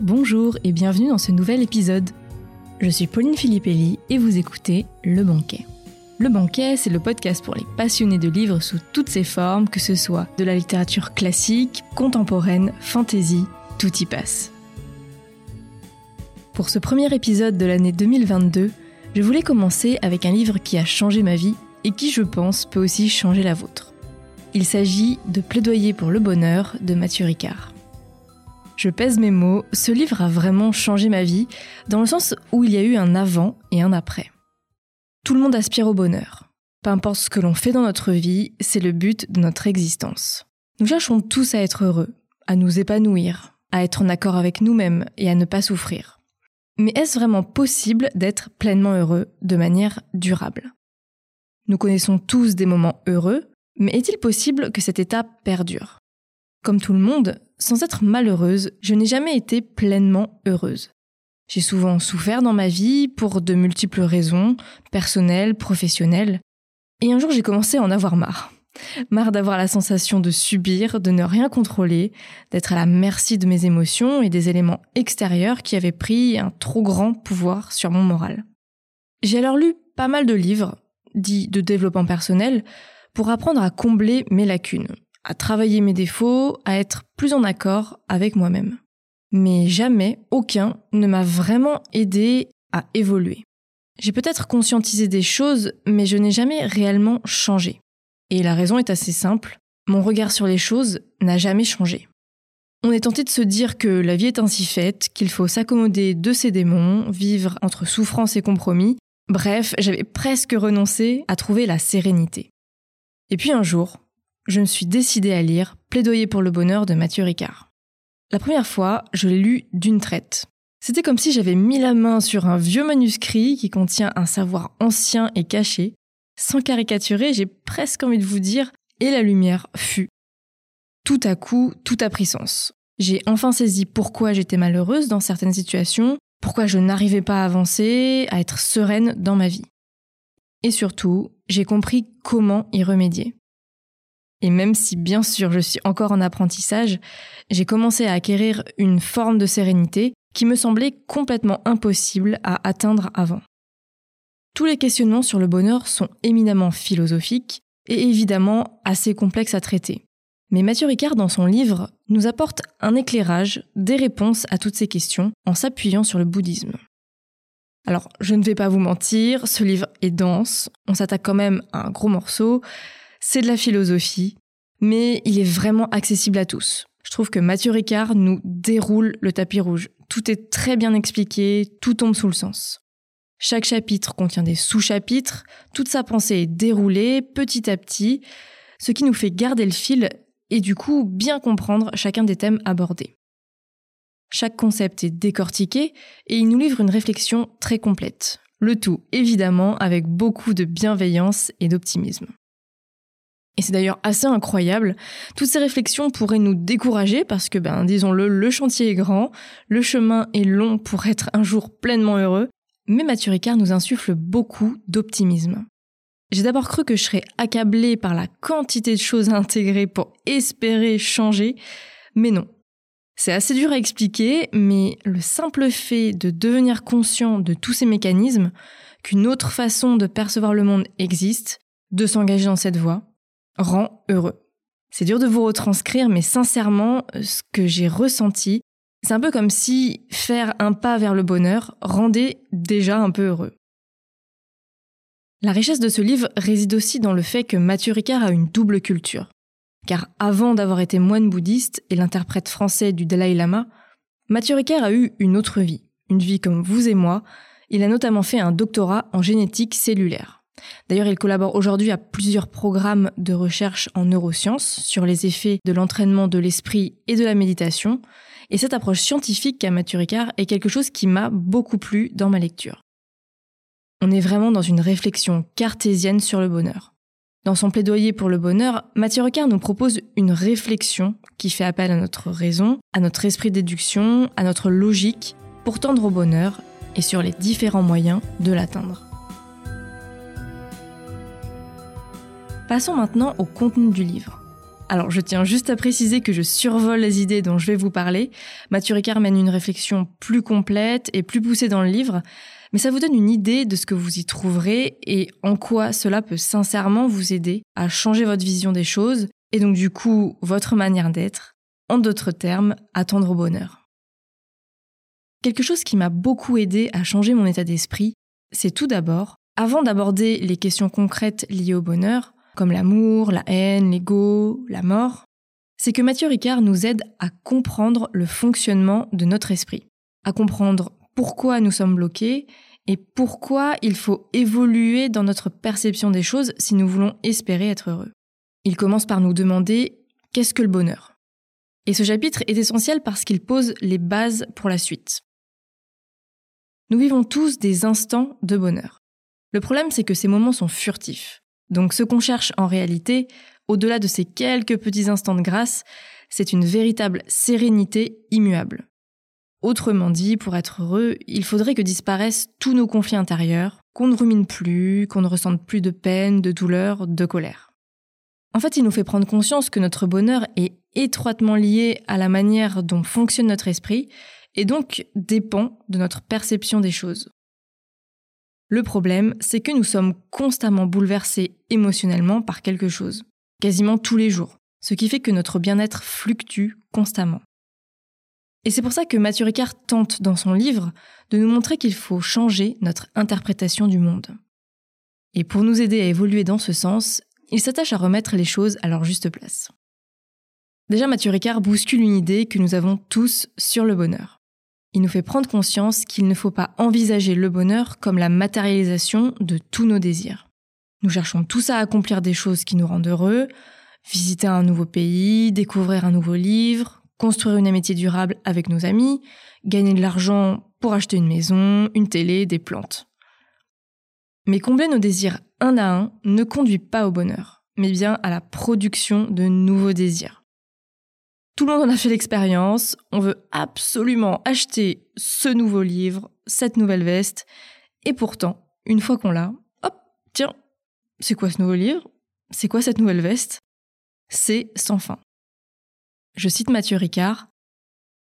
bonjour et bienvenue dans ce nouvel épisode. Je suis Pauline Filippelli et vous écoutez Le Banquet. Le Banquet, c'est le podcast pour les passionnés de livres sous toutes ses formes, que ce soit de la littérature classique, contemporaine, fantasy, tout y passe. Pour ce premier épisode de l'année 2022, je voulais commencer avec un livre qui a changé ma vie et qui, je pense, peut aussi changer la vôtre. Il s'agit de Plaidoyer pour le bonheur de Mathieu Ricard. Je pèse mes mots, ce livre a vraiment changé ma vie, dans le sens où il y a eu un avant et un après. Tout le monde aspire au bonheur. Peu importe ce que l'on fait dans notre vie, c'est le but de notre existence. Nous cherchons tous à être heureux, à nous épanouir, à être en accord avec nous-mêmes et à ne pas souffrir. Mais est-ce vraiment possible d'être pleinement heureux de manière durable? Nous connaissons tous des moments heureux, mais est-il possible que cet état perdure? Comme tout le monde, sans être malheureuse, je n'ai jamais été pleinement heureuse. J'ai souvent souffert dans ma vie pour de multiples raisons, personnelles, professionnelles, et un jour j'ai commencé à en avoir marre. Marre d'avoir la sensation de subir, de ne rien contrôler, d'être à la merci de mes émotions et des éléments extérieurs qui avaient pris un trop grand pouvoir sur mon moral. J'ai alors lu pas mal de livres, dits de développement personnel, pour apprendre à combler mes lacunes, à travailler mes défauts, à être plus en accord avec moi-même. Mais jamais aucun ne m'a vraiment aidé à évoluer. J'ai peut-être conscientisé des choses, mais je n'ai jamais réellement changé. Et la raison est assez simple, mon regard sur les choses n'a jamais changé. On est tenté de se dire que la vie est ainsi faite, qu'il faut s'accommoder de ses démons, vivre entre souffrance et compromis. Bref, j'avais presque renoncé à trouver la sérénité. Et puis un jour, je me suis décidée à lire Plaidoyer pour le bonheur de Mathieu Ricard. La première fois, je l'ai lu d'une traite. C'était comme si j'avais mis la main sur un vieux manuscrit qui contient un savoir ancien et caché. Sans caricaturer, j'ai presque envie de vous dire et la lumière fut. Tout à coup, tout a pris sens. J'ai enfin saisi pourquoi j'étais malheureuse dans certaines situations, pourquoi je n'arrivais pas à avancer, à être sereine dans ma vie. Et surtout, j'ai compris comment y remédier. Et même si bien sûr je suis encore en apprentissage, j'ai commencé à acquérir une forme de sérénité qui me semblait complètement impossible à atteindre avant. Tous les questionnements sur le bonheur sont éminemment philosophiques et évidemment assez complexes à traiter. Mais Mathieu Ricard, dans son livre, nous apporte un éclairage, des réponses à toutes ces questions en s'appuyant sur le bouddhisme. Alors, je ne vais pas vous mentir, ce livre est dense, on s'attaque quand même à un gros morceau, c'est de la philosophie, mais il est vraiment accessible à tous. Je trouve que Mathieu Ricard nous déroule le tapis rouge. Tout est très bien expliqué, tout tombe sous le sens. Chaque chapitre contient des sous-chapitres, toute sa pensée est déroulée petit à petit, ce qui nous fait garder le fil et du coup bien comprendre chacun des thèmes abordés. Chaque concept est décortiqué et il nous livre une réflexion très complète. Le tout, évidemment, avec beaucoup de bienveillance et d'optimisme. Et c'est d'ailleurs assez incroyable. Toutes ces réflexions pourraient nous décourager parce que, ben, disons-le, le chantier est grand, le chemin est long pour être un jour pleinement heureux, mais Mathieu Ricard nous insuffle beaucoup d'optimisme. J'ai d'abord cru que je serais accablée par la quantité de choses à intégrer pour espérer changer, mais non. C'est assez dur à expliquer, mais le simple fait de devenir conscient de tous ces mécanismes, qu'une autre façon de percevoir le monde existe, de s'engager dans cette voie, rend heureux. C'est dur de vous retranscrire, mais sincèrement, ce que j'ai ressenti, c'est un peu comme si faire un pas vers le bonheur rendait déjà un peu heureux. La richesse de ce livre réside aussi dans le fait que Mathieu Ricard a une double culture. Car avant d'avoir été moine bouddhiste et l'interprète français du Dalai Lama, Mathieu Ricard a eu une autre vie, une vie comme vous et moi. Il a notamment fait un doctorat en génétique cellulaire. D'ailleurs, il collabore aujourd'hui à plusieurs programmes de recherche en neurosciences sur les effets de l'entraînement de l'esprit et de la méditation. Et cette approche scientifique qu'a Mathieu Ricard est quelque chose qui m'a beaucoup plu dans ma lecture. On est vraiment dans une réflexion cartésienne sur le bonheur. Dans son plaidoyer pour le bonheur, Mathieu Ricard nous propose une réflexion qui fait appel à notre raison, à notre esprit de déduction, à notre logique pour tendre au bonheur et sur les différents moyens de l'atteindre. Passons maintenant au contenu du livre. Alors je tiens juste à préciser que je survole les idées dont je vais vous parler. Mathieu Ricard mène une réflexion plus complète et plus poussée dans le livre, mais ça vous donne une idée de ce que vous y trouverez et en quoi cela peut sincèrement vous aider à changer votre vision des choses et donc du coup votre manière d'être, en d'autres termes, à tendre au bonheur. Quelque chose qui m'a beaucoup aidé à changer mon état d'esprit, c'est tout d'abord, avant d'aborder les questions concrètes liées au bonheur, comme l'amour, la haine, l'ego, la mort, c'est que Mathieu Ricard nous aide à comprendre le fonctionnement de notre esprit, à comprendre pourquoi nous sommes bloqués et pourquoi il faut évoluer dans notre perception des choses si nous voulons espérer être heureux. Il commence par nous demander qu'est-ce que le bonheur? Et ce chapitre est essentiel parce qu'il pose les bases pour la suite. Nous vivons tous des instants de bonheur. Le problème, c'est que ces moments sont furtifs. Donc ce qu'on cherche en réalité, au-delà de ces quelques petits instants de grâce, c'est une véritable sérénité immuable. Autrement dit, pour être heureux, il faudrait que disparaissent tous nos conflits intérieurs, qu'on ne rumine plus, qu'on ne ressente plus de peine, de douleur, de colère. En fait, il nous fait prendre conscience que notre bonheur est étroitement lié à la manière dont fonctionne notre esprit et donc dépend de notre perception des choses. Le problème, c'est que nous sommes constamment bouleversés émotionnellement par quelque chose, quasiment tous les jours, ce qui fait que notre bien-être fluctue constamment. Et c'est pour ça que Mathieu Ricard tente dans son livre de nous montrer qu'il faut changer notre interprétation du monde. Et pour nous aider à évoluer dans ce sens, il s'attache à remettre les choses à leur juste place. Déjà, Mathieu Ricard bouscule une idée que nous avons tous sur le bonheur il nous fait prendre conscience qu'il ne faut pas envisager le bonheur comme la matérialisation de tous nos désirs. Nous cherchons tous à accomplir des choses qui nous rendent heureux, visiter un nouveau pays, découvrir un nouveau livre, construire une amitié durable avec nos amis, gagner de l'argent pour acheter une maison, une télé, des plantes. Mais combler nos désirs un à un ne conduit pas au bonheur, mais bien à la production de nouveaux désirs. Tout le monde en a fait l'expérience. On veut absolument acheter ce nouveau livre, cette nouvelle veste. Et pourtant, une fois qu'on l'a, hop, tiens, c'est quoi ce nouveau livre? C'est quoi cette nouvelle veste? C'est sans fin. Je cite Mathieu Ricard.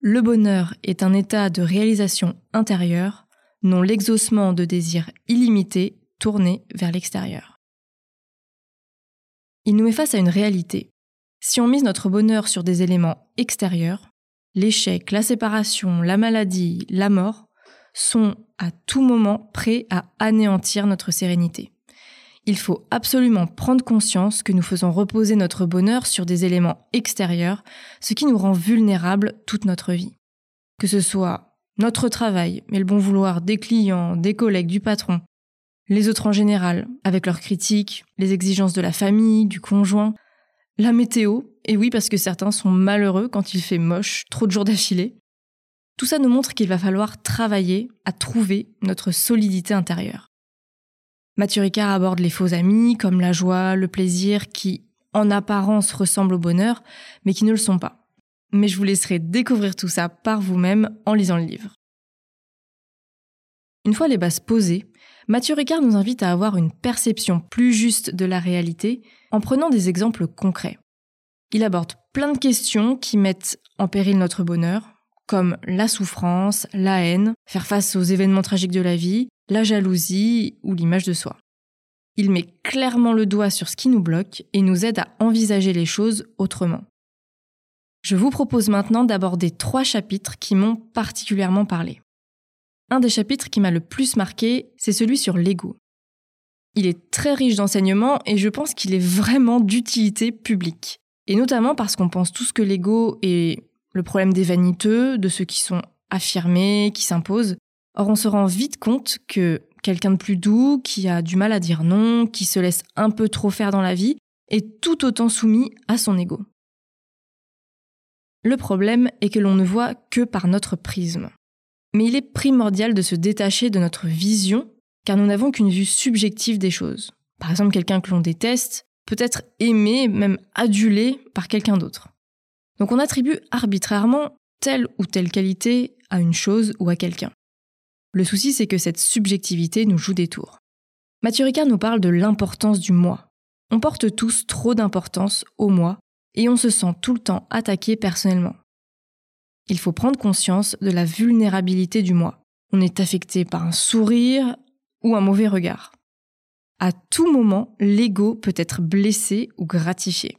Le bonheur est un état de réalisation intérieure, non l'exaucement de désirs illimités tournés vers l'extérieur. Il nous met face à une réalité. Si on mise notre bonheur sur des éléments extérieurs, l'échec, la séparation, la maladie, la mort sont à tout moment prêts à anéantir notre sérénité. Il faut absolument prendre conscience que nous faisons reposer notre bonheur sur des éléments extérieurs, ce qui nous rend vulnérables toute notre vie. Que ce soit notre travail, mais le bon vouloir des clients, des collègues, du patron, les autres en général, avec leurs critiques, les exigences de la famille, du conjoint, la météo, et oui parce que certains sont malheureux quand il fait moche, trop de jours d'affilée. Tout ça nous montre qu'il va falloir travailler à trouver notre solidité intérieure. Mathieu Ricard aborde les faux amis comme la joie, le plaisir qui, en apparence, ressemblent au bonheur, mais qui ne le sont pas. Mais je vous laisserai découvrir tout ça par vous-même en lisant le livre. Une fois les bases posées, Mathieu Ricard nous invite à avoir une perception plus juste de la réalité en prenant des exemples concrets. Il aborde plein de questions qui mettent en péril notre bonheur, comme la souffrance, la haine, faire face aux événements tragiques de la vie, la jalousie ou l'image de soi. Il met clairement le doigt sur ce qui nous bloque et nous aide à envisager les choses autrement. Je vous propose maintenant d'aborder trois chapitres qui m'ont particulièrement parlé. Un des chapitres qui m'a le plus marqué, c'est celui sur l'ego. Il est très riche d'enseignements et je pense qu'il est vraiment d'utilité publique. Et notamment parce qu'on pense tous que l'ego est le problème des vaniteux, de ceux qui sont affirmés, qui s'imposent. Or, on se rend vite compte que quelqu'un de plus doux, qui a du mal à dire non, qui se laisse un peu trop faire dans la vie, est tout autant soumis à son ego. Le problème est que l'on ne voit que par notre prisme. Mais il est primordial de se détacher de notre vision car nous n'avons qu'une vue subjective des choses. Par exemple, quelqu'un que l'on déteste peut être aimé, même adulé par quelqu'un d'autre. Donc on attribue arbitrairement telle ou telle qualité à une chose ou à quelqu'un. Le souci, c'est que cette subjectivité nous joue des tours. Mathieu nous parle de l'importance du moi. On porte tous trop d'importance au moi, et on se sent tout le temps attaqué personnellement. Il faut prendre conscience de la vulnérabilité du moi. On est affecté par un sourire ou un mauvais regard. À tout moment, l'ego peut être blessé ou gratifié.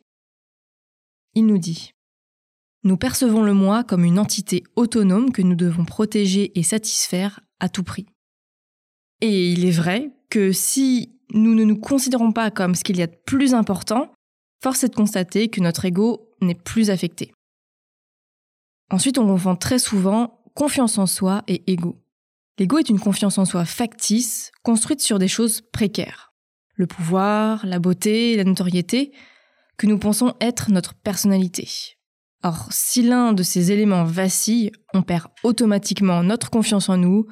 Il nous dit Nous percevons le moi comme une entité autonome que nous devons protéger et satisfaire à tout prix. Et il est vrai que si nous ne nous considérons pas comme ce qu'il y a de plus important, force est de constater que notre ego n'est plus affecté. Ensuite, on confond très souvent confiance en soi et ego. L'ego est une confiance en soi factice, construite sur des choses précaires. Le pouvoir, la beauté, la notoriété, que nous pensons être notre personnalité. Or, si l'un de ces éléments vacille, on perd automatiquement notre confiance en nous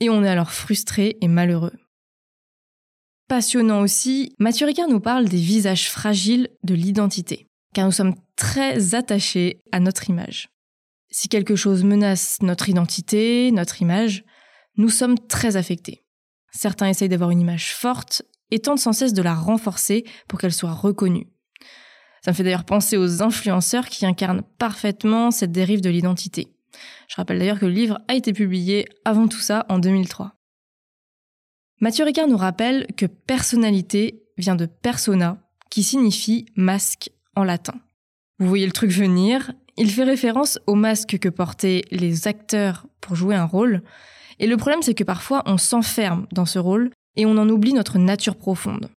et on est alors frustré et malheureux. Passionnant aussi, Mathieu nous parle des visages fragiles de l'identité, car nous sommes très attachés à notre image. Si quelque chose menace notre identité, notre image, nous sommes très affectés. Certains essayent d'avoir une image forte et tentent sans cesse de la renforcer pour qu'elle soit reconnue. Ça me fait d'ailleurs penser aux influenceurs qui incarnent parfaitement cette dérive de l'identité. Je rappelle d'ailleurs que le livre a été publié avant tout ça en 2003. Mathieu Ricard nous rappelle que personnalité vient de persona, qui signifie masque en latin. Vous voyez le truc venir, il fait référence au masque que portaient les acteurs pour jouer un rôle, et le problème c'est que parfois on s'enferme dans ce rôle et on en oublie notre nature profonde.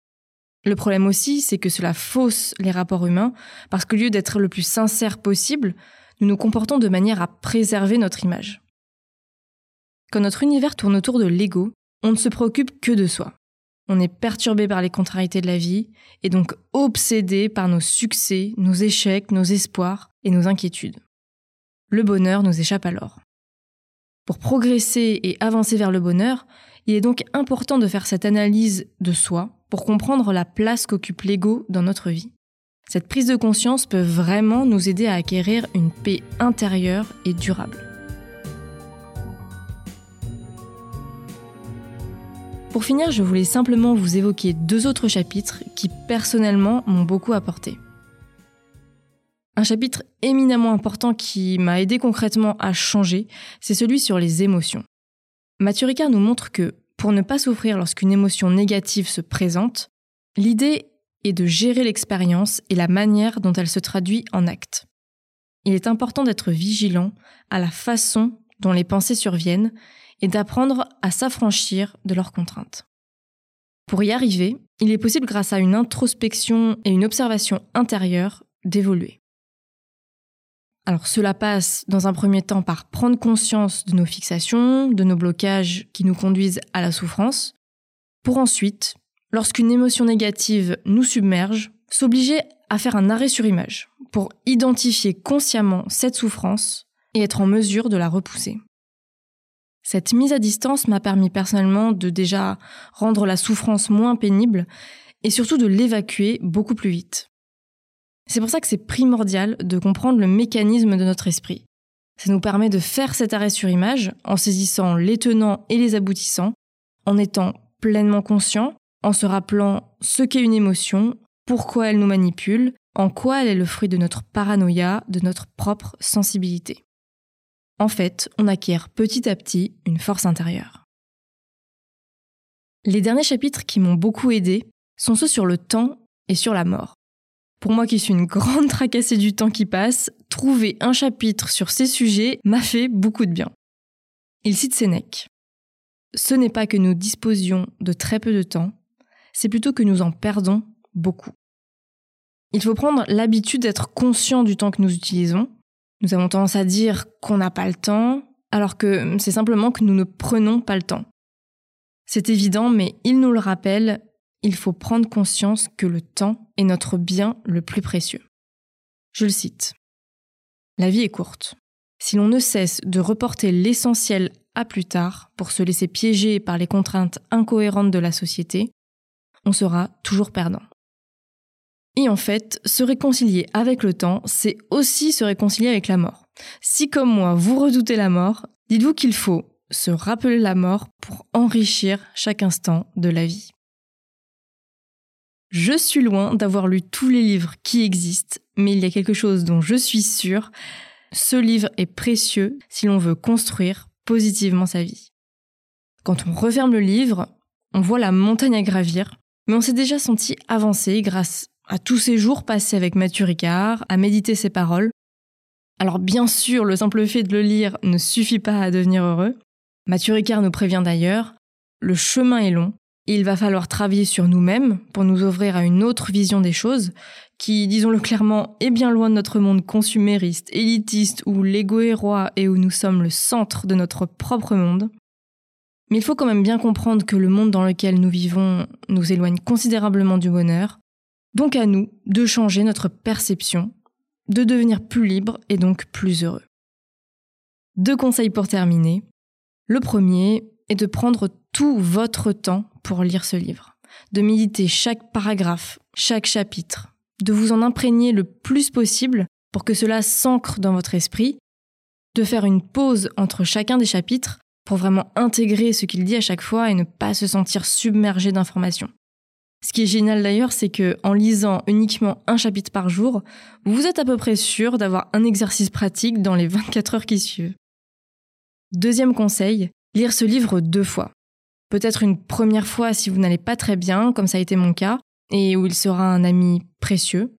Le problème aussi, c'est que cela fausse les rapports humains, parce qu'au lieu d'être le plus sincère possible, nous nous comportons de manière à préserver notre image. Quand notre univers tourne autour de l'ego, on ne se préoccupe que de soi. On est perturbé par les contrariétés de la vie et donc obsédé par nos succès, nos échecs, nos espoirs et nos inquiétudes. Le bonheur nous échappe alors. Pour progresser et avancer vers le bonheur, il est donc important de faire cette analyse de soi pour comprendre la place qu'occupe l'ego dans notre vie. Cette prise de conscience peut vraiment nous aider à acquérir une paix intérieure et durable. Pour finir, je voulais simplement vous évoquer deux autres chapitres qui personnellement m'ont beaucoup apporté. Un chapitre éminemment important qui m'a aidé concrètement à changer, c'est celui sur les émotions. Mathieu Ricard nous montre que, pour ne pas souffrir lorsqu'une émotion négative se présente, l'idée est de gérer l'expérience et la manière dont elle se traduit en actes. Il est important d'être vigilant à la façon dont les pensées surviennent et d'apprendre à s'affranchir de leurs contraintes. Pour y arriver, il est possible grâce à une introspection et une observation intérieure d'évoluer. Alors cela passe dans un premier temps par prendre conscience de nos fixations, de nos blocages qui nous conduisent à la souffrance, pour ensuite, lorsqu'une émotion négative nous submerge, s'obliger à faire un arrêt sur image pour identifier consciemment cette souffrance et être en mesure de la repousser. Cette mise à distance m'a permis personnellement de déjà rendre la souffrance moins pénible et surtout de l'évacuer beaucoup plus vite. C'est pour ça que c'est primordial de comprendre le mécanisme de notre esprit. Ça nous permet de faire cet arrêt sur image en saisissant les tenants et les aboutissants, en étant pleinement conscient, en se rappelant ce qu'est une émotion, pourquoi elle nous manipule, en quoi elle est le fruit de notre paranoïa, de notre propre sensibilité. En fait, on acquiert petit à petit une force intérieure. Les derniers chapitres qui m'ont beaucoup aidé sont ceux sur le temps et sur la mort. Pour moi qui suis une grande tracassée du temps qui passe, trouver un chapitre sur ces sujets m'a fait beaucoup de bien. Il cite Sénèque. Ce n'est pas que nous disposions de très peu de temps, c'est plutôt que nous en perdons beaucoup. Il faut prendre l'habitude d'être conscient du temps que nous utilisons. Nous avons tendance à dire qu'on n'a pas le temps, alors que c'est simplement que nous ne prenons pas le temps. C'est évident, mais il nous le rappelle, il faut prendre conscience que le temps est notre bien le plus précieux. Je le cite. La vie est courte. Si l'on ne cesse de reporter l'essentiel à plus tard pour se laisser piéger par les contraintes incohérentes de la société, on sera toujours perdant. Et en fait, se réconcilier avec le temps, c'est aussi se réconcilier avec la mort. Si comme moi, vous redoutez la mort, dites-vous qu'il faut se rappeler la mort pour enrichir chaque instant de la vie. Je suis loin d'avoir lu tous les livres qui existent, mais il y a quelque chose dont je suis sûre. Ce livre est précieux si l'on veut construire positivement sa vie. Quand on referme le livre, on voit la montagne à gravir, mais on s'est déjà senti avancer grâce à tous ces jours passés avec Mathieu Ricard, à méditer ses paroles. Alors bien sûr, le simple fait de le lire ne suffit pas à devenir heureux. Mathieu Ricard nous prévient d'ailleurs, le chemin est long, il va falloir travailler sur nous-mêmes pour nous ouvrir à une autre vision des choses, qui, disons-le clairement, est bien loin de notre monde consumériste, élitiste, où l'ego est roi et où nous sommes le centre de notre propre monde. Mais il faut quand même bien comprendre que le monde dans lequel nous vivons nous éloigne considérablement du bonheur, donc à nous de changer notre perception, de devenir plus libre et donc plus heureux. Deux conseils pour terminer. Le premier est de prendre tout votre temps pour lire ce livre, de méditer chaque paragraphe, chaque chapitre, de vous en imprégner le plus possible pour que cela s'ancre dans votre esprit, de faire une pause entre chacun des chapitres pour vraiment intégrer ce qu'il dit à chaque fois et ne pas se sentir submergé d'informations. Ce qui est génial d'ailleurs, c'est que en lisant uniquement un chapitre par jour, vous êtes à peu près sûr d'avoir un exercice pratique dans les 24 heures qui suivent. Deuxième conseil, lire ce livre deux fois. Peut-être une première fois si vous n'allez pas très bien, comme ça a été mon cas, et où il sera un ami précieux.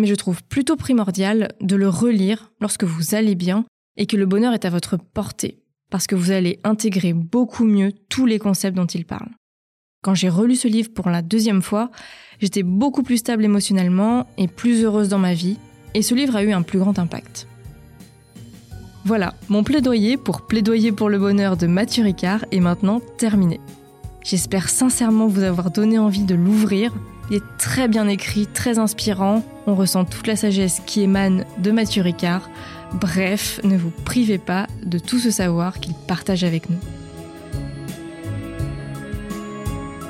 Mais je trouve plutôt primordial de le relire lorsque vous allez bien et que le bonheur est à votre portée, parce que vous allez intégrer beaucoup mieux tous les concepts dont il parle. Quand j'ai relu ce livre pour la deuxième fois, j'étais beaucoup plus stable émotionnellement et plus heureuse dans ma vie, et ce livre a eu un plus grand impact. Voilà, mon plaidoyer pour plaidoyer pour le bonheur de Mathieu Ricard est maintenant terminé. J'espère sincèrement vous avoir donné envie de l'ouvrir. Il est très bien écrit, très inspirant, on ressent toute la sagesse qui émane de Mathieu Ricard. Bref, ne vous privez pas de tout ce savoir qu'il partage avec nous.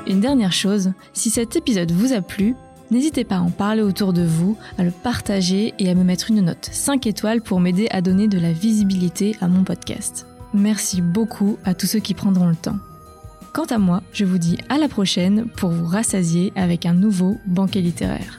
Une dernière chose, si cet épisode vous a plu, n'hésitez pas à en parler autour de vous, à le partager et à me mettre une note 5 étoiles pour m'aider à donner de la visibilité à mon podcast. Merci beaucoup à tous ceux qui prendront le temps. Quant à moi, je vous dis à la prochaine pour vous rassasier avec un nouveau banquet littéraire.